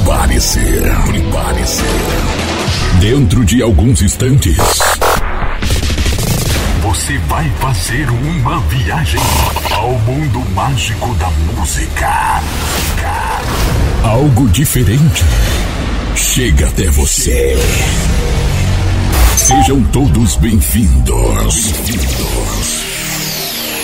Prepare-se, prepare-se. Dentro de alguns instantes, você vai fazer uma viagem ao mundo mágico da música. Algo diferente chega até você. Sejam todos bem-vindos. Bem-vindos.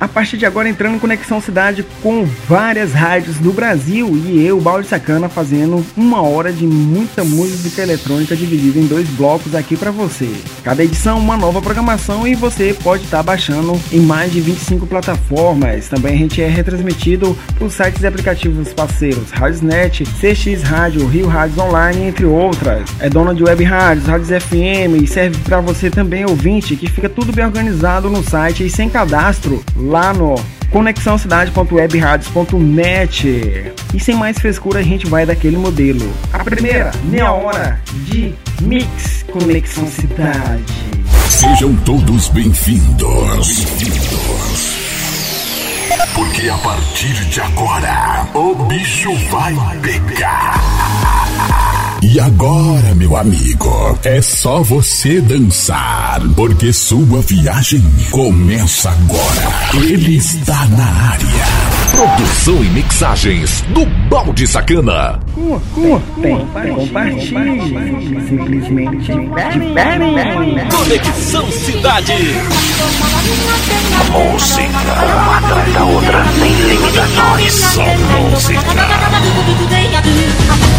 A partir de agora entrando em Conexão Cidade com várias rádios do Brasil e eu, Balde Sacana, fazendo uma hora de muita música eletrônica dividida em dois blocos aqui para você. Cada edição uma nova programação e você pode estar tá baixando em mais de 25 plataformas. Também a gente é retransmitido por sites e aplicativos parceiros Radiosnet, CX Rádio, Rio Rádios Online, entre outras. É dona de web rádios, rádios FM e serve para você também ouvinte que fica tudo bem organizado no site e sem cadastro lá no conexãocidade.webradios.net. E sem mais frescura, a gente vai daquele modelo. A primeira meia hora de Mix Conexão Cidade. Sejam todos bem-vindos. Bem-vindos. Porque a partir de agora, o bicho vai pegar. E agora, meu amigo, é só você dançar, porque sua viagem começa agora. Ele está na área. Produção e mixagens do Balde Sacana. Curtem, compartilhe, simplesmente diferem. Conexão Cidade. Música, uma atrás da outra, sem limitações. Só música.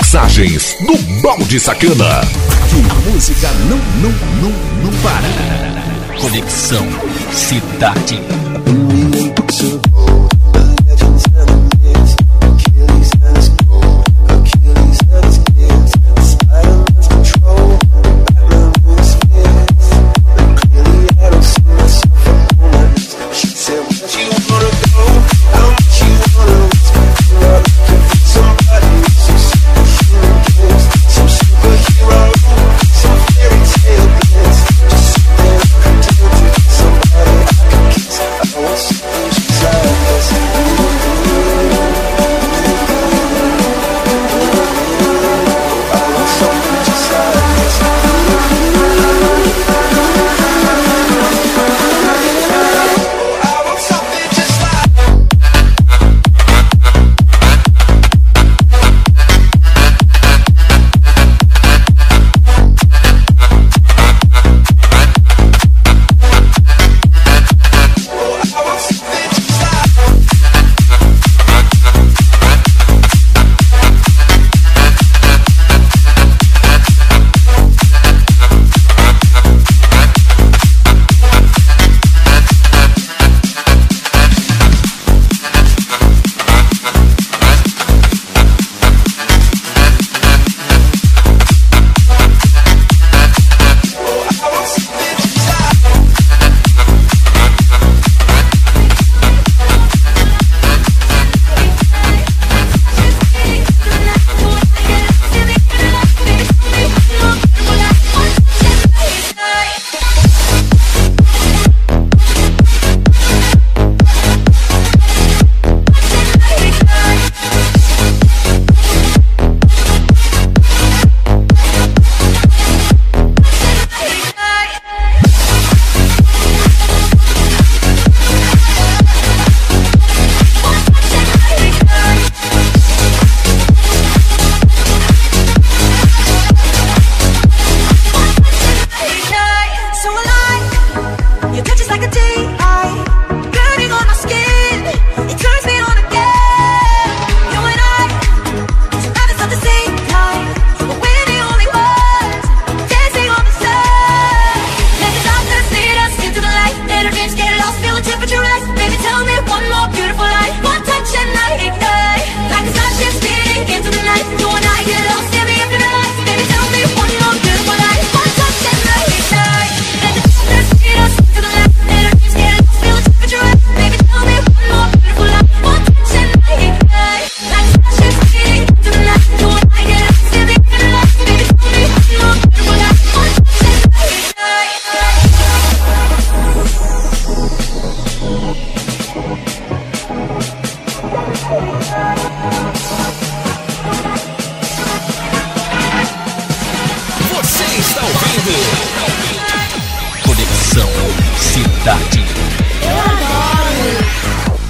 mixagens do Balde Sacana. Que música não, não, não, não para. Conexão Cidade.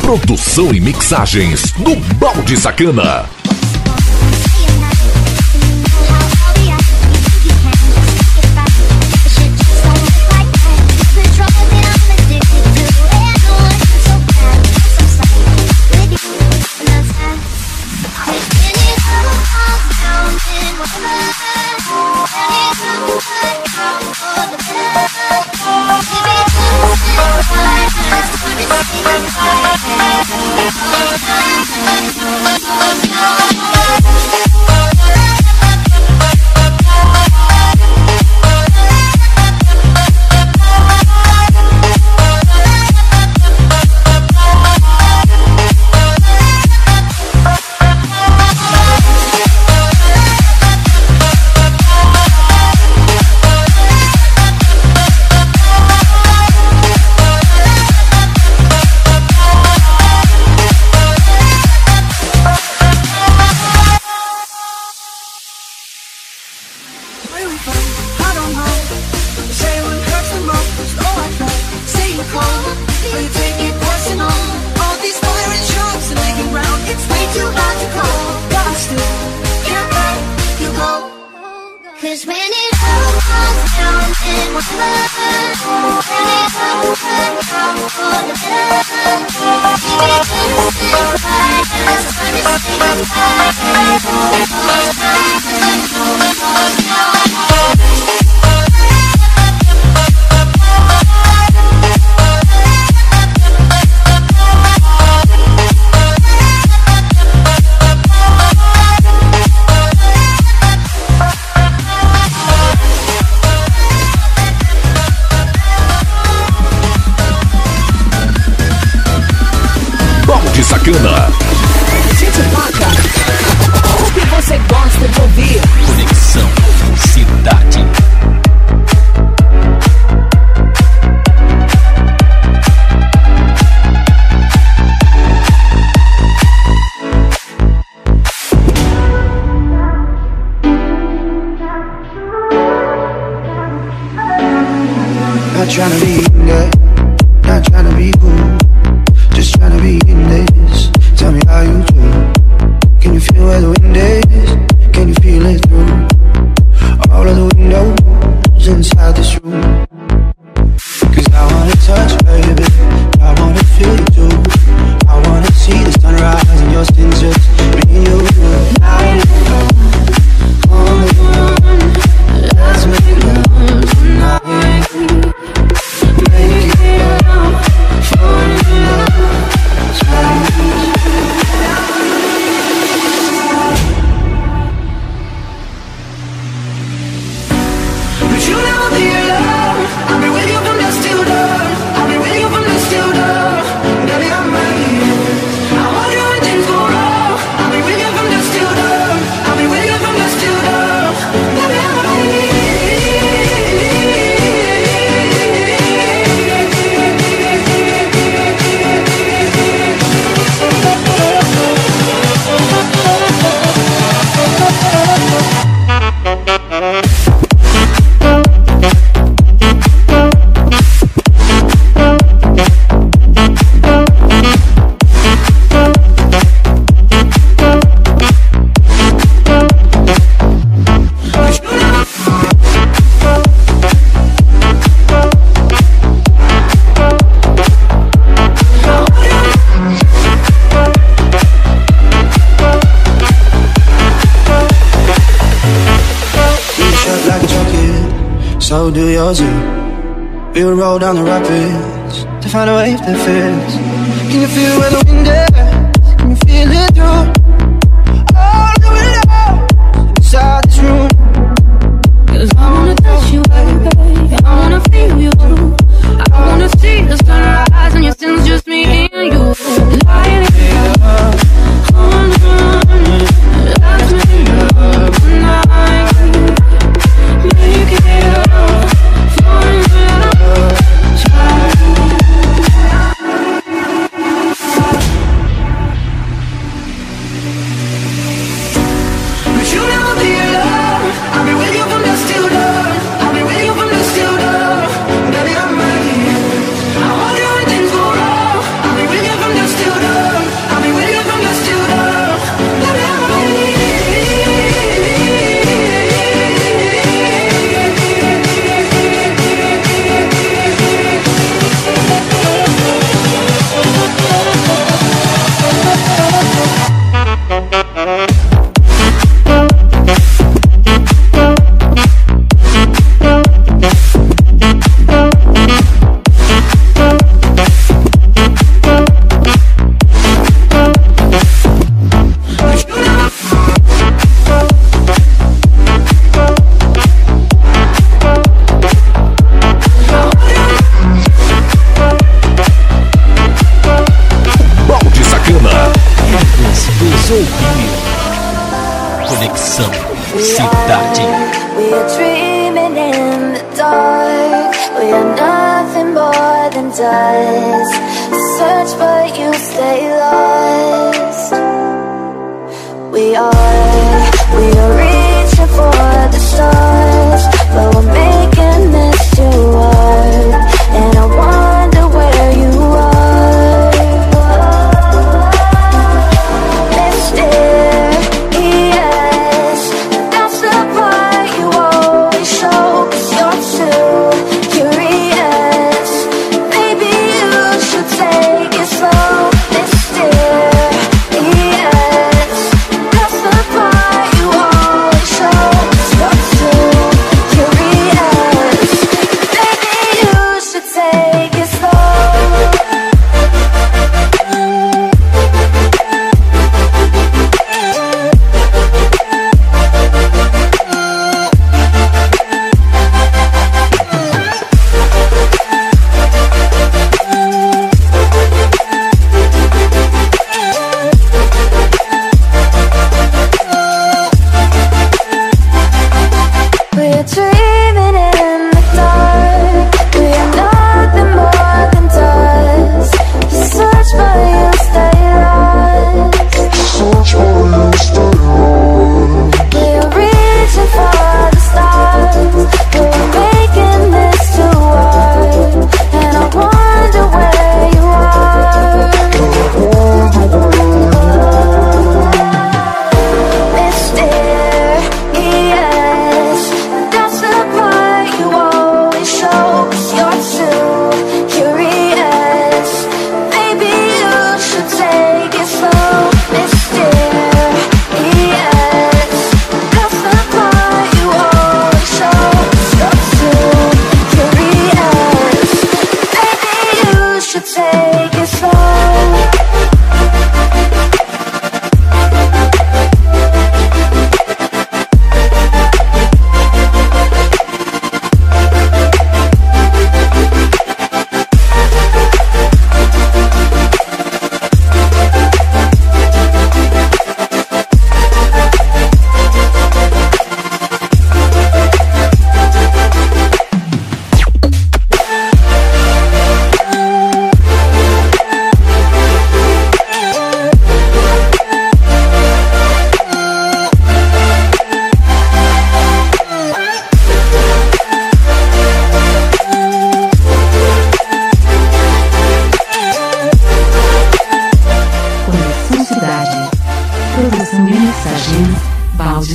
Produção e mixagens do Balde Sacana. do yours yeah. We will roll down the rapids To find a wave that fits Can you feel where the wind is? Can you feel it through?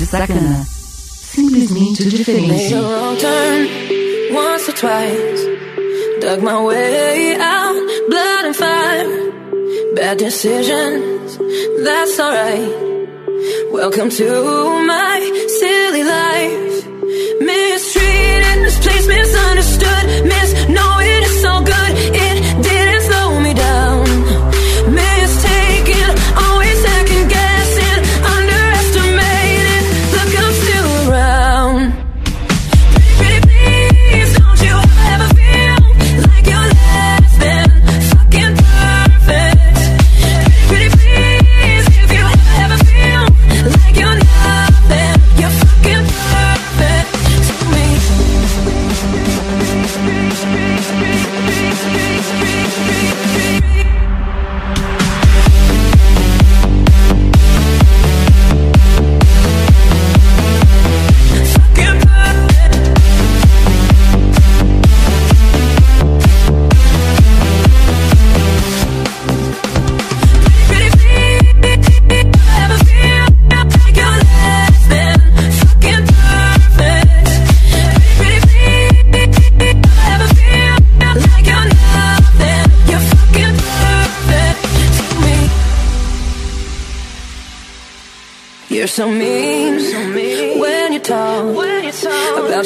de sacana. Simplesmente diferente. Turn, once or twice. Dug my way out, blood and fire. Bad decisions, that's alright. Welcome to my silly life. Mistreated, misplaced, misunderstood, misknowing it's all good. It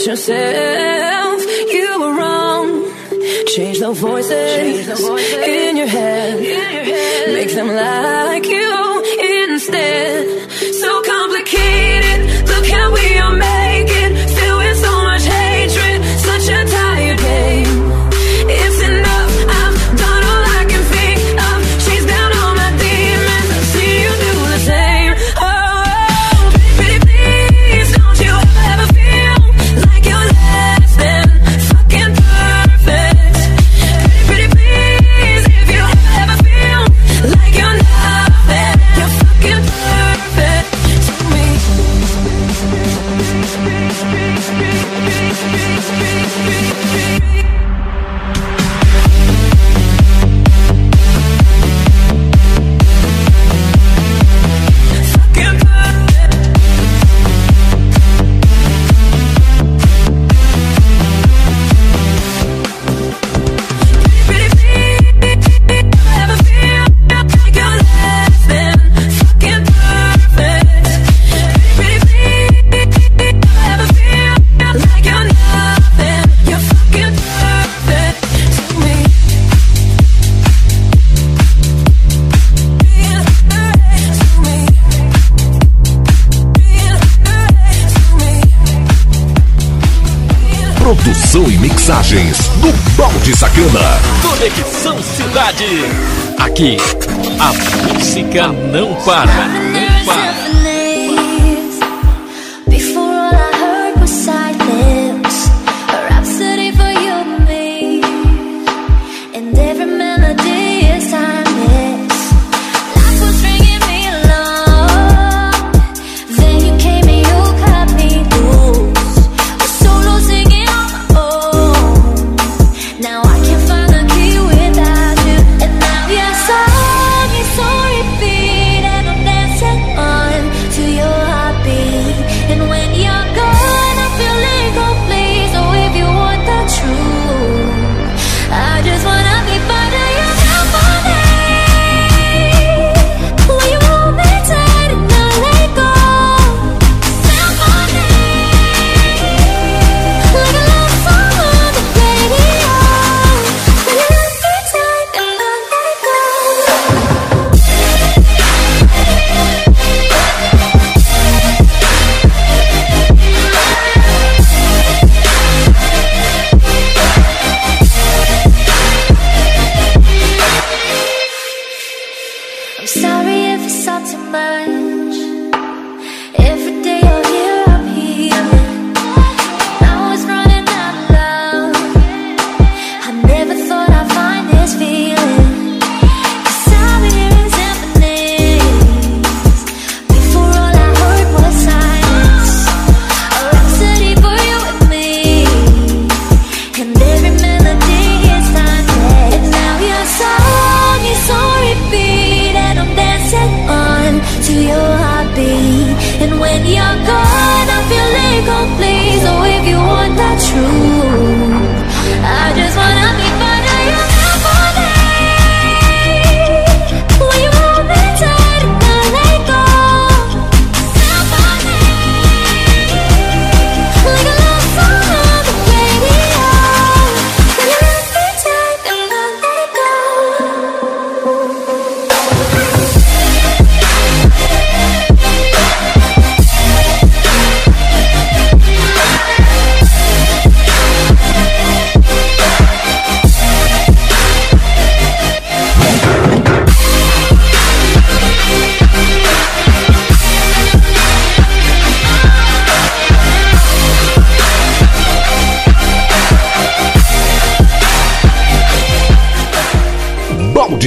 yourself. You were wrong. Change the voices, Change the voices. In, your in your head. Make them like you. Imagens no Balde Sacana. Conexão Cidade. Aqui, a música não para. Não para.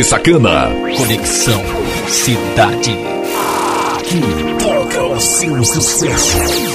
de Sacana. Conexão Cidade. Que toca o seu sucesso.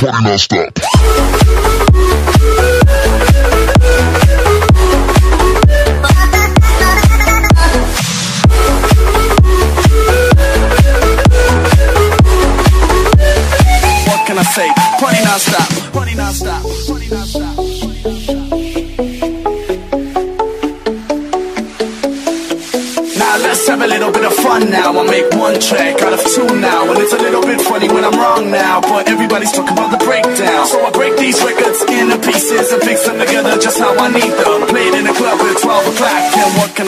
Fucking all stop.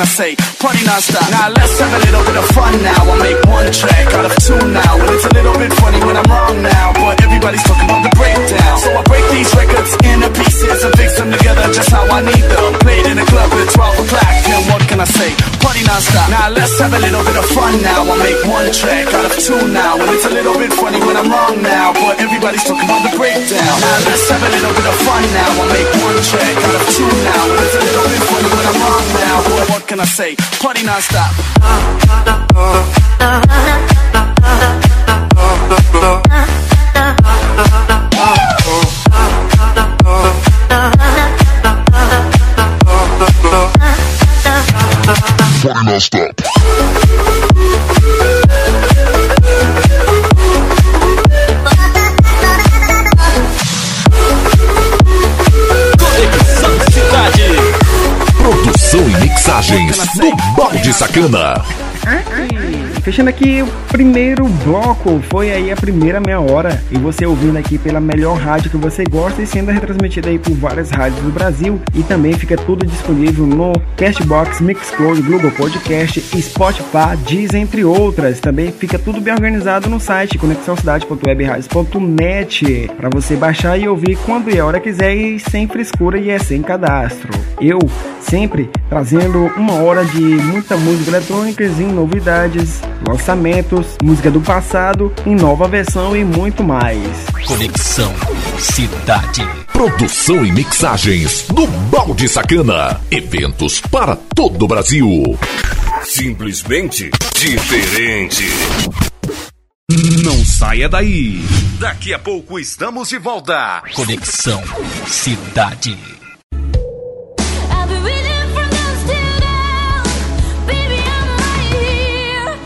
I say, party non-stop Now let's have a little bit of fun now. I'll make one track out of two now. And it's a little bit funny when I'm wrong now But everybody's talking about the breakdown. So I break these records into pieces And fix them together just how I need them. Played in a club at 12 o'clock And what can I say? Party non-stop. Now let's have a little bit of fun now. I make one track out of two now, and it's a little bit funny when I'm wrong now, but everybody's talking about the breakdown. Now let's have a little bit of fun now. I make one track out of two now, and it's a little bit funny when I'm wrong now, but what can I say? Party non-stop. Uh, uh, uh, Party non-stop. Conexão Cidade. Produção e mixagens do Balde Sacana. Fechando aqui o primeiro bloco, foi aí a primeira meia hora e você ouvindo aqui pela melhor rádio que você gosta e sendo retransmitida aí por várias rádios do Brasil e também fica tudo disponível no Castbox, Mixcloud, Google Podcast, Spotify, Deezer, entre outras. Também fica tudo bem organizado no site conexãocidade.webradios.net para você baixar e ouvir quando e a hora quiser e sem frescura e é sem cadastro. Eu sempre trazendo uma hora de muita música eletrônica e novidades, lançamentos, música do passado, em nova versão e muito mais. Conexão Cidade. Produção e mixagens do Balde Sacana. Eventos para todo o Brasil. Simplesmente diferente. Não saia daí. Daqui a pouco estamos de volta. Conexão Cidade.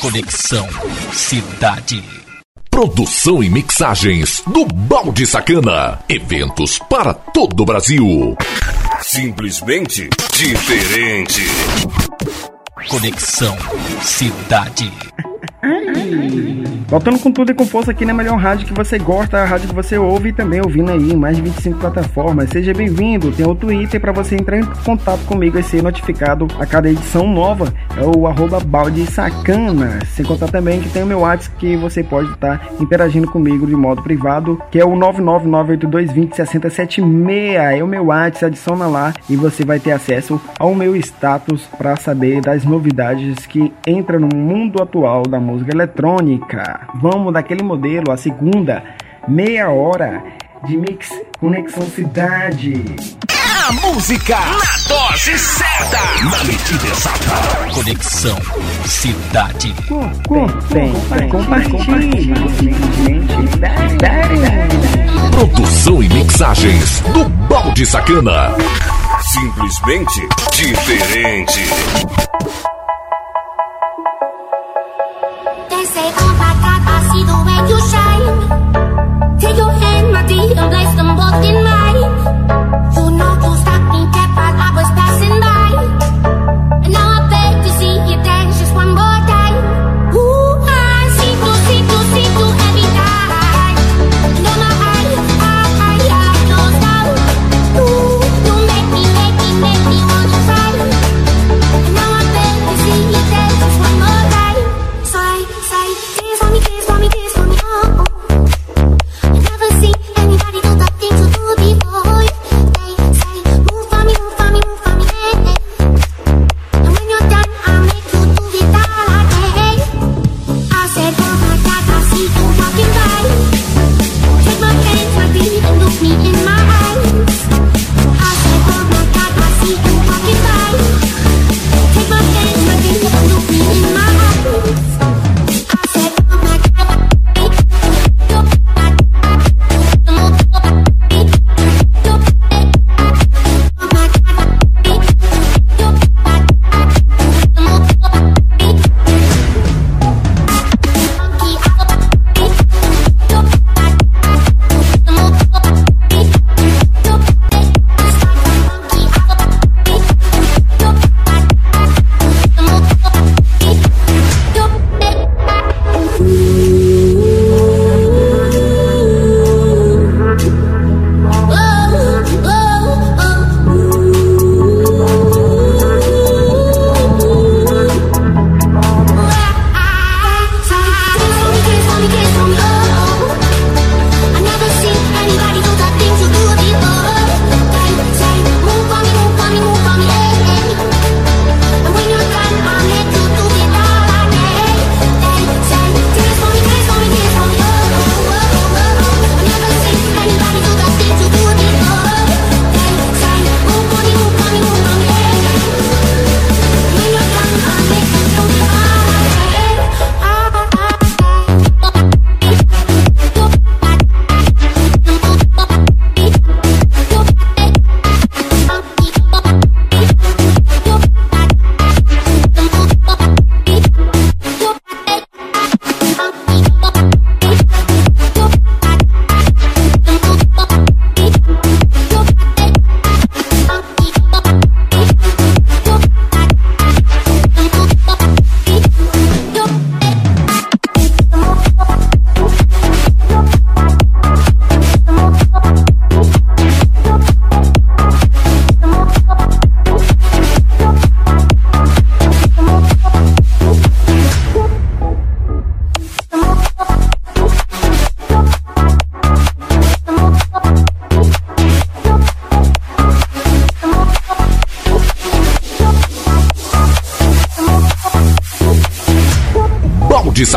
Conexão Cidade. Produção e mixagens do Balde Sacana. Eventos para todo o Brasil. Simplesmente diferente. Conexão Cidade. Voltando com tudo e com força aqui na melhor rádio que você gosta, a rádio que você ouve e também ouvindo aí em mais de 25 plataformas. Seja bem-vindo. Tem o Twitter para você entrar em contato comigo e ser notificado a cada edição nova. É o arroba balde sacana. Sem contar também que tem o meu WhatsApp que você pode estar interagindo comigo de modo privado, que é o 99982206076. É o meu WhatsApp, adiciona lá e você vai ter acesso ao meu status para saber das novidades que entram no mundo atual da música eletrônica. Vamos daquele modelo, a segunda meia hora de mix Conexão Cidade. A música na dose certa. Na medida exata. Conexão Cidade. Bem, compartilhe. Produção e mixagens do Balde Sacana. Simplesmente diferente. You shine. Take your hand, my dear, and place them both in mine.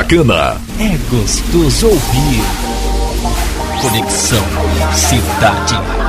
Sacana. É gostoso ouvir. Conexão Cidade.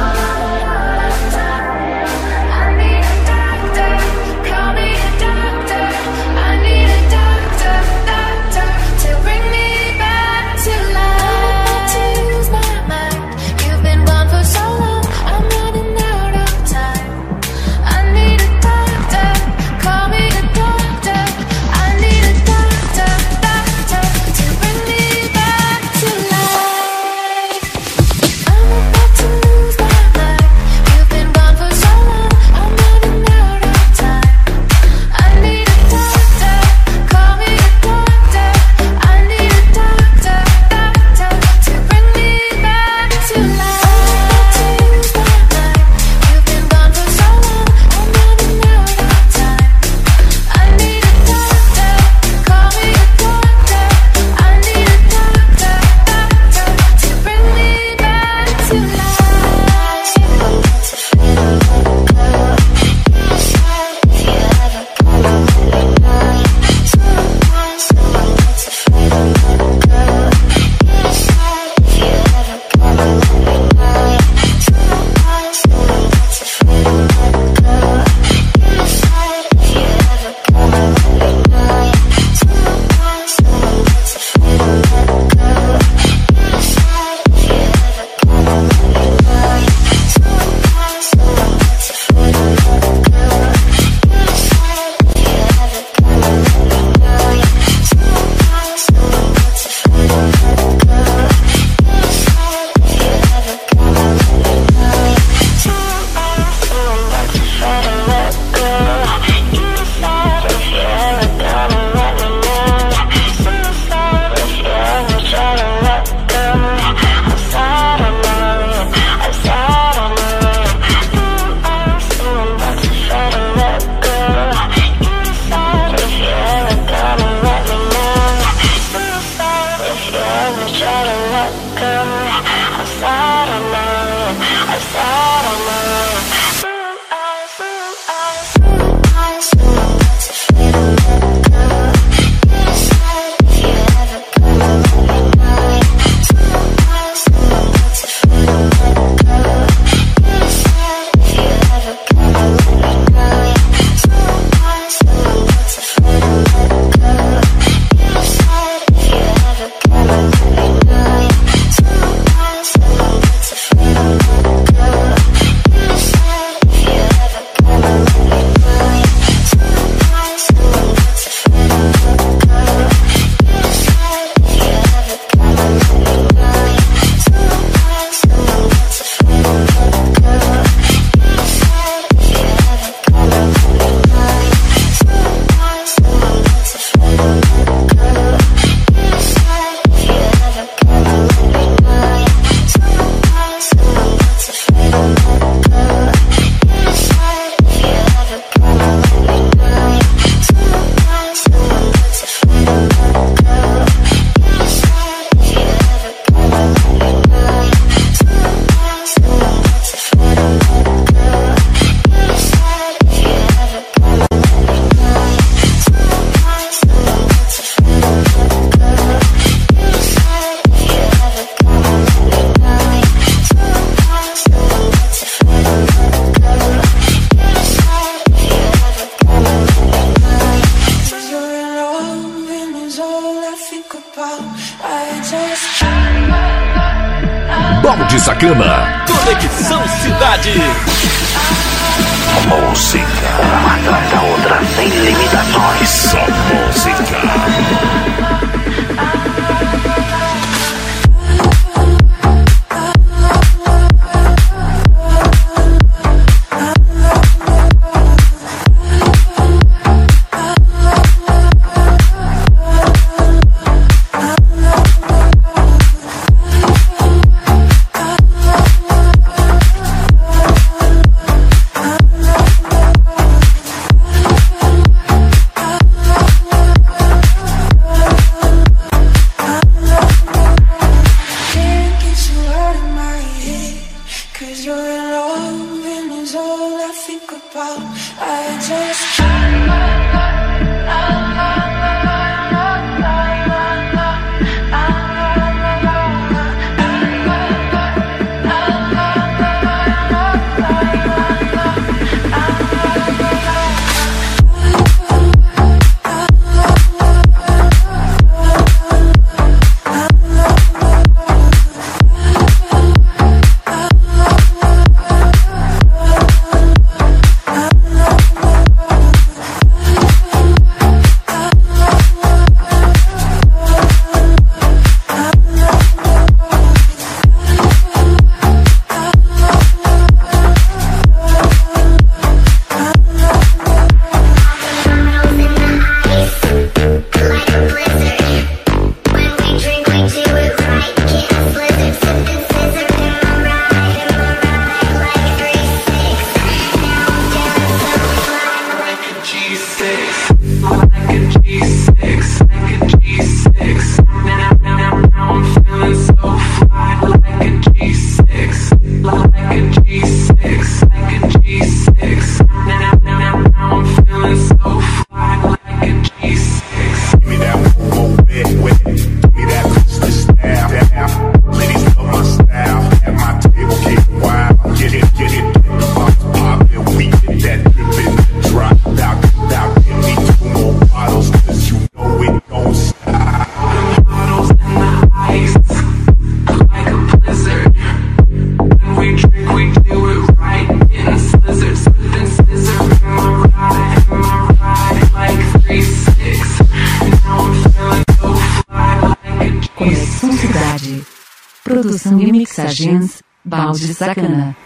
Mixagens, balde sacana.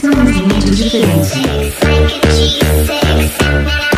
Simplesmente diferente. Bottles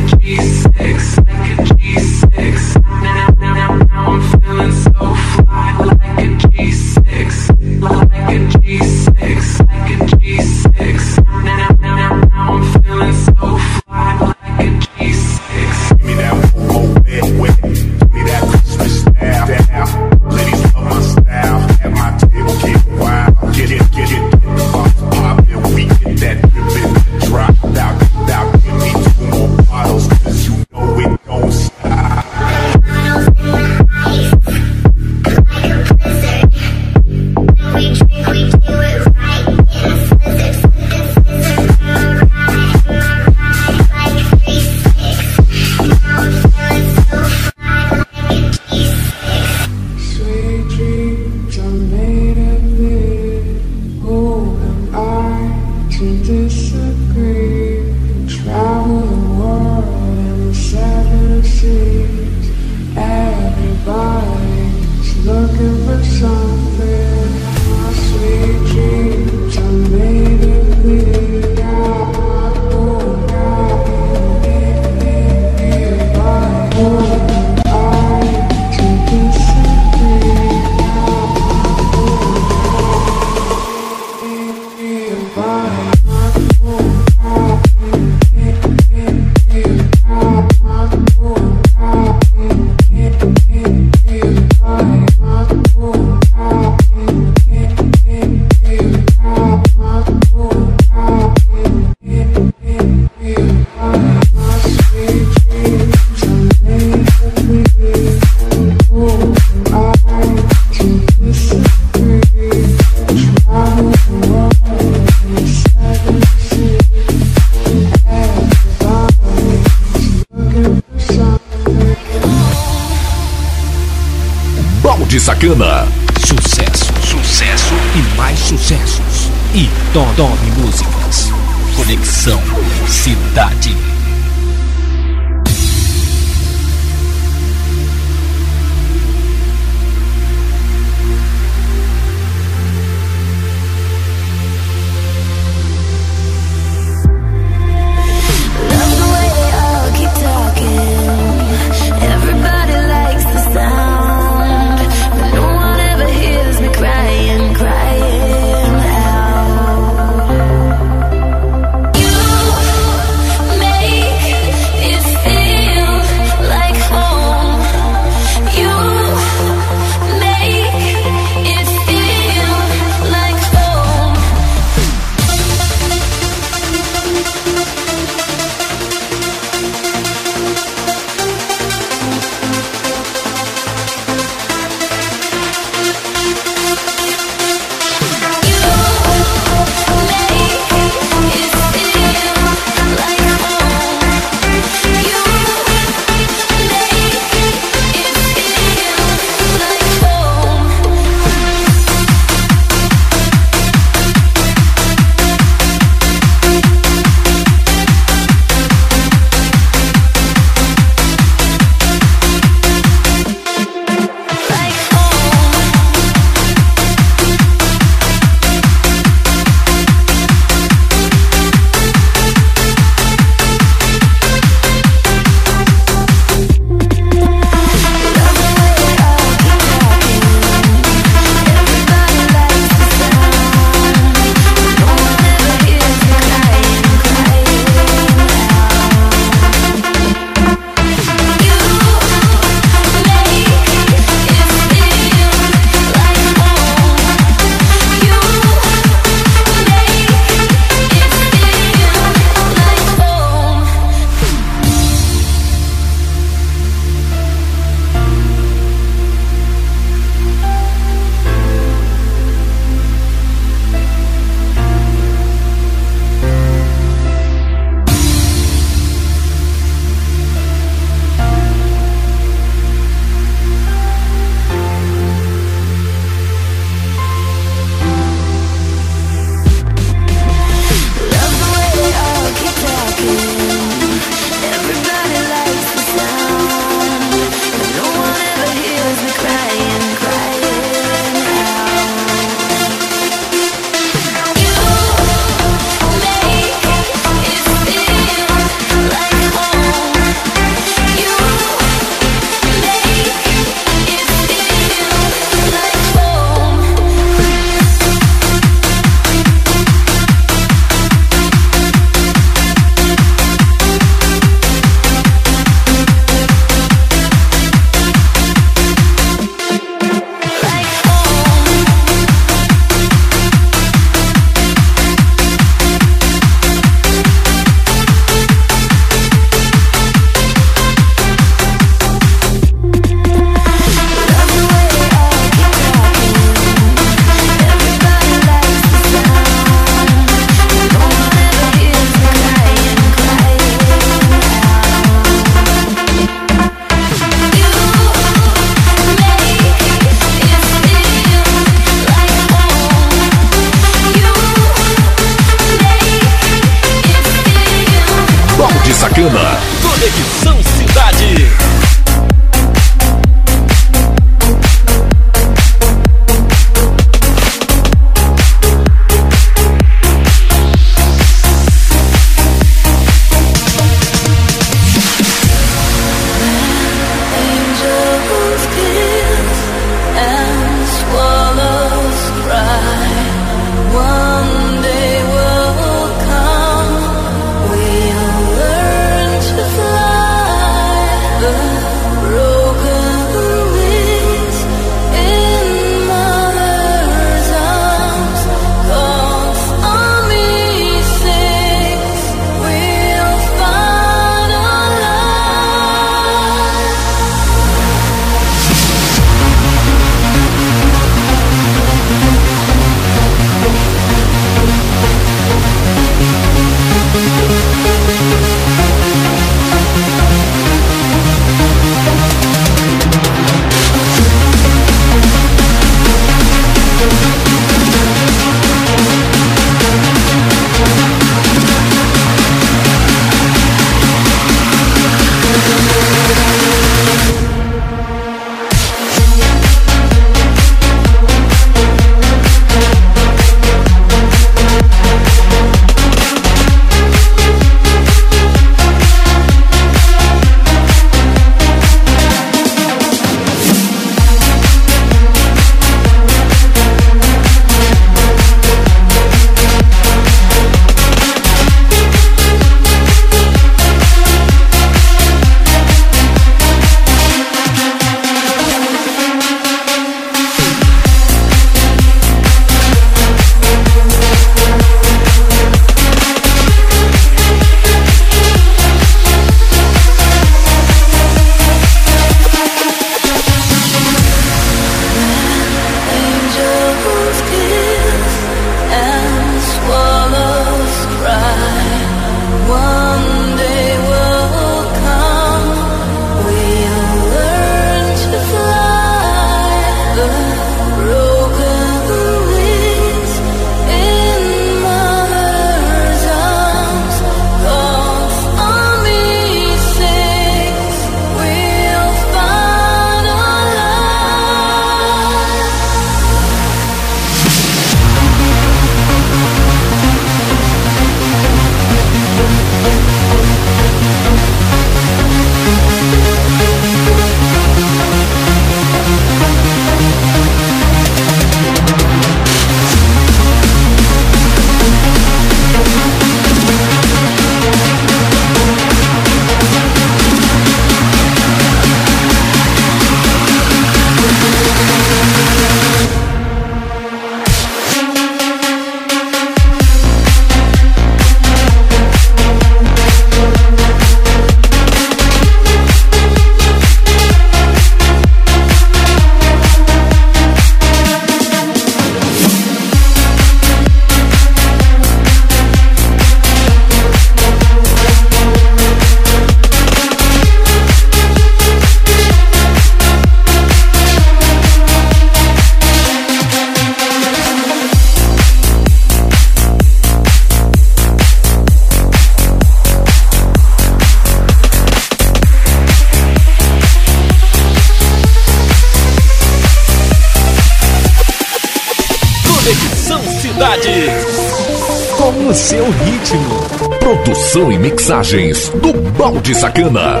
Produção e mixagens do Balde Sacana.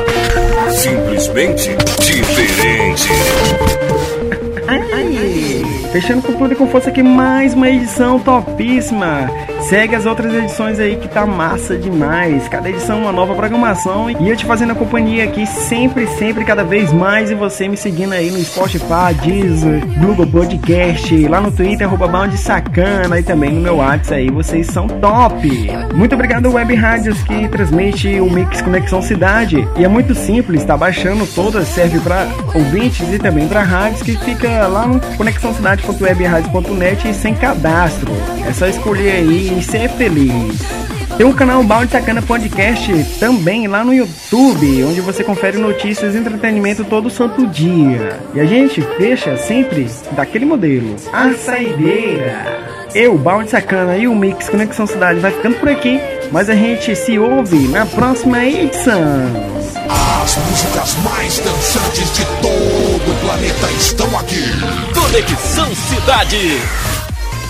Simplesmente diferente. Fechando com tudo e com força aqui, mais uma edição topíssima. Segue as outras edições aí que tá massa demais. Cada edição uma nova programação e eu te fazendo a companhia aqui sempre, sempre, cada vez mais. E você me seguindo aí no Spotify, Deezer, Google Podcast, lá no Twitter, arroba Sacana e também no meu WhatsApp aí. Vocês são top! Muito obrigado, Web Rádios, que transmite o Mix Conexão Cidade. E é muito simples, tá baixando todas, serve para ouvintes e também para rádios que fica lá no conexãocidade.webradio.net sem cadastro. É só escolher aí e ser feliz. Tem o canal Balde Sacana Podcast também lá no YouTube, onde você confere notícias e entretenimento todo santo dia. E a gente fecha sempre daquele modelo, a saideira. Eu, Balde Sacana e o Mix Conexão Cidade vai ficando por aqui, mas a gente se ouve na próxima edição. As músicas mais dançantes de todo o planeta estão aqui. Conexão Cidade.